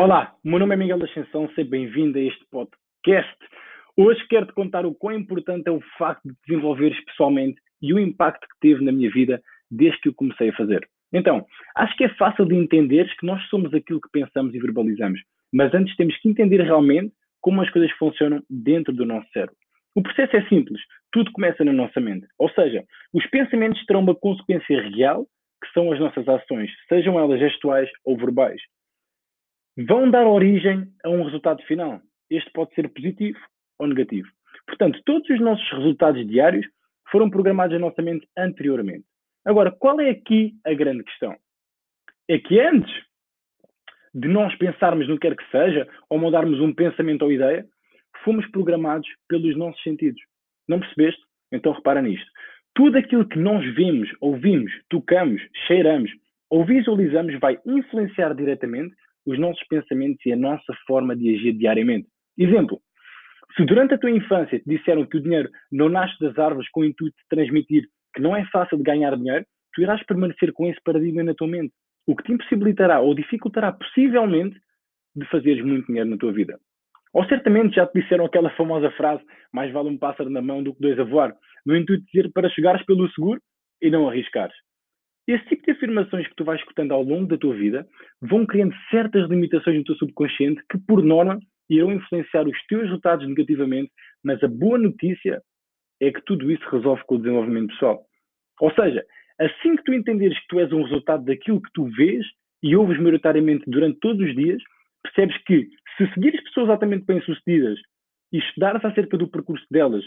Olá, meu nome é Miguel da Ascensão, seja bem-vindo a este podcast. Hoje quero-te contar o quão importante é o facto de desenvolveres pessoalmente e o impacto que teve na minha vida desde que o comecei a fazer. Então, acho que é fácil de entenderes que nós somos aquilo que pensamos e verbalizamos, mas antes temos que entender realmente como as coisas funcionam dentro do nosso cérebro. O processo é simples, tudo começa na nossa mente. Ou seja, os pensamentos terão uma consequência real, que são as nossas ações, sejam elas gestuais ou verbais vão dar origem a um resultado final. Este pode ser positivo ou negativo. Portanto, todos os nossos resultados diários foram programados na nossa mente anteriormente. Agora, qual é aqui a grande questão? É que antes de nós pensarmos no que quer que seja, ou mudarmos um pensamento ou ideia, fomos programados pelos nossos sentidos. Não percebeste? Então repara nisto. Tudo aquilo que nós vemos, ouvimos, tocamos, cheiramos ou visualizamos vai influenciar diretamente os nossos pensamentos e a nossa forma de agir diariamente. Exemplo, se durante a tua infância te disseram que o dinheiro não nasce das árvores com o intuito de transmitir que não é fácil de ganhar dinheiro, tu irás permanecer com esse paradigma na tua mente, o que te impossibilitará ou dificultará possivelmente de fazeres muito dinheiro na tua vida. Ou certamente já te disseram aquela famosa frase: mais vale um pássaro na mão do que dois a voar, no intuito de dizer para chegares pelo seguro e não arriscares. Esse tipo de afirmações que tu vais escutando ao longo da tua vida vão criando certas limitações no teu subconsciente que, por norma, irão influenciar os teus resultados negativamente, mas a boa notícia é que tudo isso resolve com o desenvolvimento pessoal. Ou seja, assim que tu entenderes que tu és um resultado daquilo que tu vês e ouves maioritariamente durante todos os dias, percebes que se seguires pessoas altamente bem-sucedidas e estudares acerca do percurso delas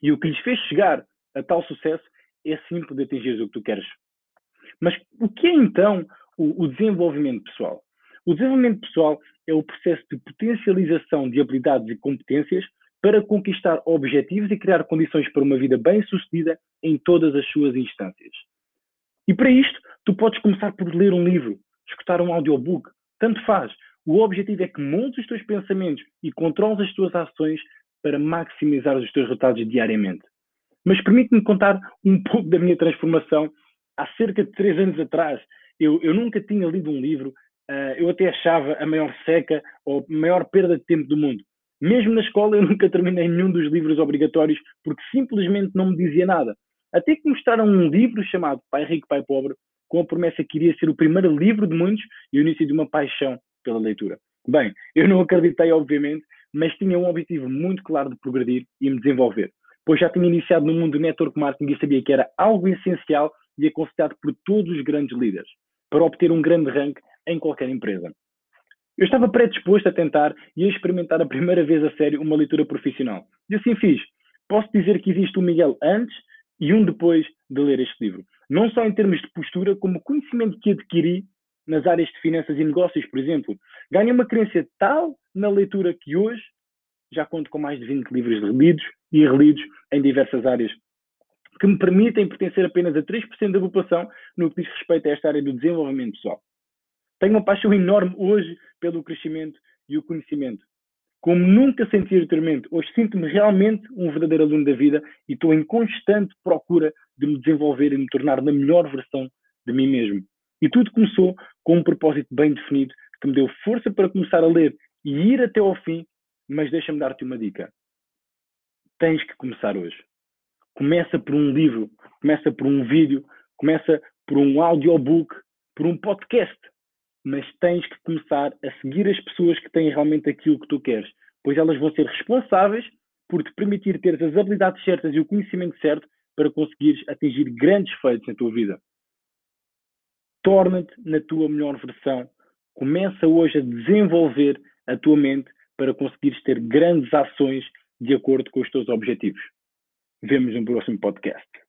e o que lhes fez chegar a tal sucesso, é simples de atingir o que tu queres mas o que é então o, o desenvolvimento pessoal? O desenvolvimento pessoal é o processo de potencialização de habilidades e competências para conquistar objetivos e criar condições para uma vida bem-sucedida em todas as suas instâncias. E para isto, tu podes começar por ler um livro, escutar um audiobook, tanto faz. O objetivo é que montes os teus pensamentos e controles as tuas ações para maximizar os teus resultados diariamente. Mas permite-me contar um pouco da minha transformação há cerca de três anos atrás, eu, eu nunca tinha lido um livro, uh, eu até achava a maior seca ou a maior perda de tempo do mundo. Mesmo na escola, eu nunca terminei nenhum dos livros obrigatórios porque simplesmente não me dizia nada. Até que mostraram um livro chamado Pai Rico, Pai Pobre, com a promessa que iria ser o primeiro livro de muitos e o início de uma paixão pela leitura. Bem, eu não acreditei, obviamente, mas tinha um objetivo muito claro de progredir e me desenvolver, pois já tinha iniciado no mundo do network marketing e sabia que era algo essencial e aconselhado por todos os grandes líderes para obter um grande rank em qualquer empresa. Eu estava predisposto a tentar e a experimentar a primeira vez a sério uma leitura profissional. E assim fiz. Posso dizer que existe um Miguel antes e um depois de ler este livro. Não só em termos de postura, como conhecimento que adquiri nas áreas de finanças e negócios, por exemplo. Ganhei uma crença tal na leitura que hoje já conto com mais de 20 livros lidos e relidos em diversas áreas que me permitem pertencer apenas a 3% da população no que diz respeito a esta área do desenvolvimento pessoal. Tenho uma paixão enorme hoje pelo crescimento e o conhecimento. Como nunca senti anteriormente, hoje sinto-me realmente um verdadeiro aluno da vida e estou em constante procura de me desenvolver e me tornar na melhor versão de mim mesmo. E tudo começou com um propósito bem definido que me deu força para começar a ler e ir até ao fim, mas deixa-me dar-te uma dica. Tens que começar hoje. Começa por um livro, começa por um vídeo, começa por um audiobook, por um podcast. Mas tens que começar a seguir as pessoas que têm realmente aquilo que tu queres, pois elas vão ser responsáveis por te permitir ter as habilidades certas e o conhecimento certo para conseguires atingir grandes feitos na tua vida. Torna-te na tua melhor versão. Começa hoje a desenvolver a tua mente para conseguires ter grandes ações de acordo com os teus objetivos. Vemos no próximo podcast.